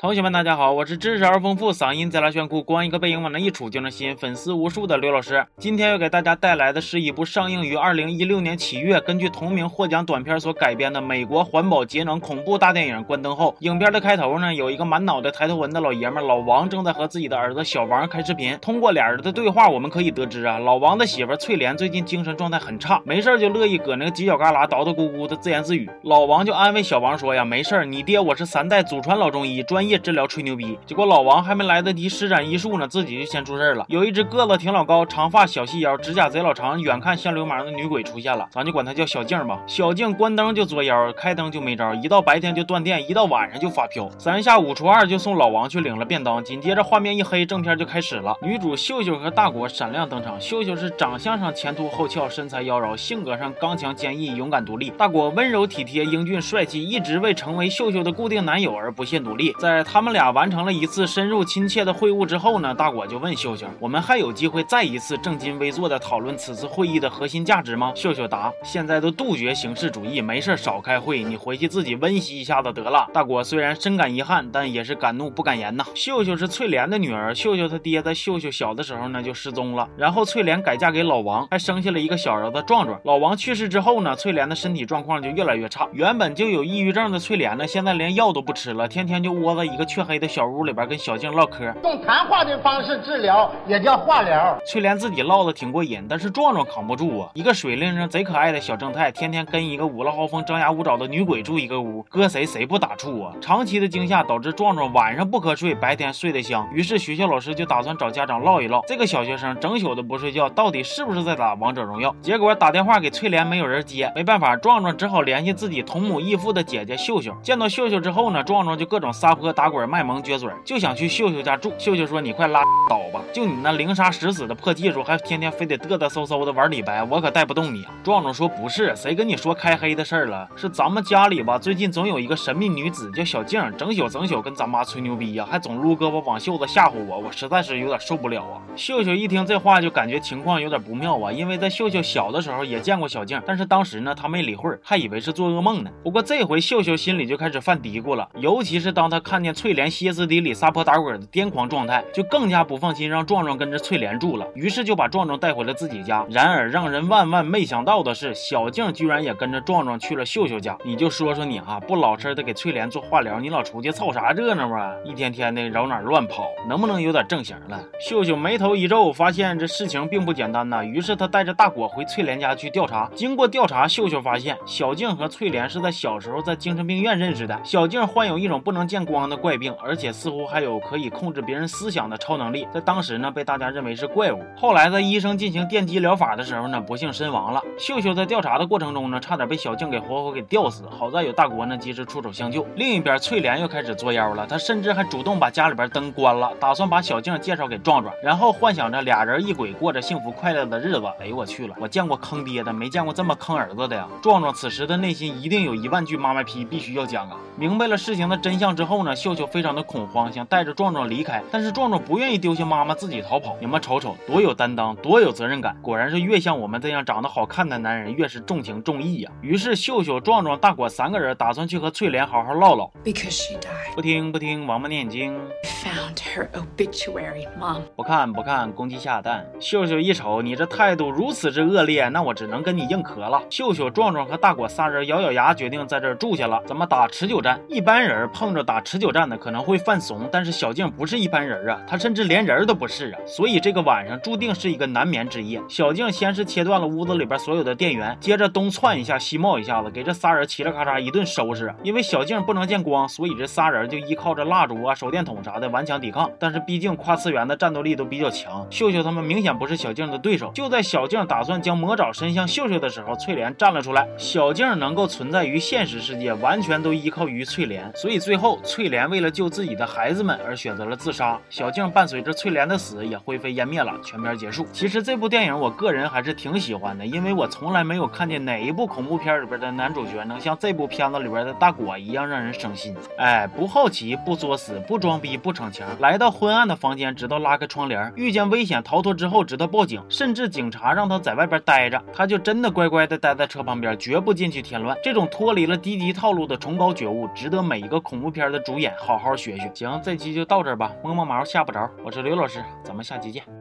同学们，大家好，我是知识而丰富、嗓音贼拉炫酷、光一个背影往那一杵就能吸引粉丝无数的刘老师。今天要给大家带来的是一部上映于二零一六年七月，根据同名获奖短片所改编的美国环保节能恐怖大电影《关灯后》。影片的开头呢，有一个满脑袋抬头纹的老爷们老王正在和自己的儿子小王开视频。通过俩人的对话，我们可以得知啊，老王的媳妇翠莲最近精神状态很差，没事就乐意搁那个犄角旮旯叨叨咕咕的自言自语。老王就安慰小王说呀，没事你爹我是三代祖传老中医，专业夜治疗吹牛逼。结果老王还没来得及施展医术呢，自己就先出事了。有一只个子挺老高、长发小细腰、指甲贼老长、远看像流氓的女鬼出现了，咱就管她叫小静吧。小静关灯就作妖，开灯就没招，一到白天就断电，一到晚上就发飘。三下五除二就送老王去领了便当。紧接着画面一黑，正片就开始了。女主秀秀和大果闪亮登场。秀秀是长相上前凸后翘，身材妖娆，性格上刚强坚毅、勇敢独立。大果温柔体贴、英俊帅气，一直为成为秀秀的固定男友而不懈努力。在他们俩完成。了一次深入亲切的会晤之后呢，大果就问秀秀：“我们还有机会再一次正襟危坐的讨论此次会议的核心价值吗？”秀秀答：“现在都杜绝形式主义，没事少开会，你回去自己温习一下子得了。”大果虽然深感遗憾，但也是敢怒不敢言呐。秀秀是翠莲的女儿，秀秀她爹在秀秀小的时候呢就失踪了，然后翠莲改嫁给老王，还生下了一个小儿子壮壮。老王去世之后呢，翠莲的身体状况就越来越差，原本就有抑郁症的翠莲呢，现在连药都不吃了，天天就窝在一个黢黑的小。屋里边跟小静唠嗑，用谈话的方式治疗也叫化疗。翠莲自己唠的挺过瘾，但是壮壮扛不住啊。一个水灵灵、贼可爱的小正太，天天跟一个五了豪风、张牙舞爪的女鬼住一个屋，搁谁谁不打怵啊？长期的惊吓导致壮壮晚上不瞌睡，白天睡得香。于是学校老师就打算找家长唠一唠，这个小学生整宿的不睡觉，到底是不是在打王者荣耀？结果打电话给翠莲，没有人接，没办法，壮壮只好联系自己同母异父的姐姐秀秀。见到秀秀之后呢，壮壮就各种撒泼打滚、卖萌撅。嘴就想去秀秀家住，秀秀说：“你快拉倒吧，就你那零杀十死的破技术，还天天非得嘚嘚嗖嗖的玩李白，我可带不动你啊。”壮壮说：“不是，谁跟你说开黑的事儿了？是咱们家里吧，最近总有一个神秘女子叫小静，整宿整宿跟咱妈吹牛逼呀，还总撸胳膊挽袖子吓唬我，我实在是有点受不了啊。”秀秀一听这话就感觉情况有点不妙啊，因为在秀秀小的时候也见过小静，但是当时呢她没理会，还以为是做噩梦呢。不过这回秀秀心里就开始犯嘀咕了，尤其是当她看见翠莲歇斯。底里撒泼打滚的癫狂状态，就更加不放心让壮壮跟着翠莲住了。于是就把壮壮带回了自己家。然而让人万万没想到的是，小静居然也跟着壮壮去了秀秀家。你就说说你哈，不老实的给翠莲做化疗，你老出去凑啥热闹啊？一天天的绕哪乱跑，能不能有点正形了？秀秀眉头一皱，发现这事情并不简单呐。于是他带着大果回翠莲家去调查。经过调查，秀秀发现小静和翠莲是在小时候在精神病院认识的。小静患有一种不能见光的怪病，而且。似乎还有可以控制别人思想的超能力，在当时呢被大家认为是怪物。后来在医生进行电击疗法的时候呢，不幸身亡了。秀秀在调查的过程中呢，差点被小静给活活给吊死，好在有大国呢及时出手相救。另一边，翠莲又开始作妖了，她甚至还主动把家里边灯关了，打算把小静介绍给壮壮，然后幻想着俩人一鬼过着幸福快乐的日子。哎呦我去了，我见过坑爹的，没见过这么坑儿子的呀！壮壮此时的内心一定有一万句妈妈批，必须要讲啊！明白了事情的真相之后呢，秀秀秀非常的恐。慌，想带着壮壮离开，但是壮壮不愿意丢下妈妈自己逃跑。你们瞅瞅，多有担当，多有责任感。果然是越像我们这样长得好看的男人，越是重情重义呀。于是秀秀、壮壮、大果三个人打算去和翠莲好好唠唠。不听不听，王八念经。不看不看，公鸡下蛋。秀秀一瞅，你这态度如此之恶劣，那我只能跟你硬磕了。秀秀、壮壮和大果仨人咬咬牙，决定在这儿住下了。咱们打持久战？一般人碰着打持久战的，可能会犯。怂，但是小静不是一般人啊，她甚至连人都不是啊，所以这个晚上注定是一个难眠之夜。小静先是切断了屋子里边所有的电源，接着东窜一下西冒一下子，给这仨人嘁哩咔嚓一顿收拾。因为小静不能见光，所以这仨人就依靠着蜡烛啊、手电筒啥的顽强抵抗。但是毕竟跨次元的战斗力都比较强，秀秀他们明显不是小静的对手。就在小静打算将魔爪伸向秀秀的时候，翠莲站了出来。小静能够存在于现实世界，完全都依靠于翠莲，所以最后翠莲莲为了救自己的。孩子们而选择了自杀，小静伴随着翠莲的死也灰飞烟灭了，全片结束。其实这部电影我个人还是挺喜欢的，因为我从来没有看见哪一部恐怖片里边的男主角能像这部片子里边的大果一样让人省心。哎，不好奇，不作死，不装逼，不逞强，来到昏暗的房间直到拉开窗帘，遇见危险逃脱之后直到报警，甚至警察让他在外边待着，他就真的乖乖的待在车旁边，绝不进去添乱。这种脱离了低级套路的崇高觉悟，值得每一个恐怖片的主演好好学学。行，这期就到这儿吧，摸摸毛吓不着。我是刘老师，咱们下期见。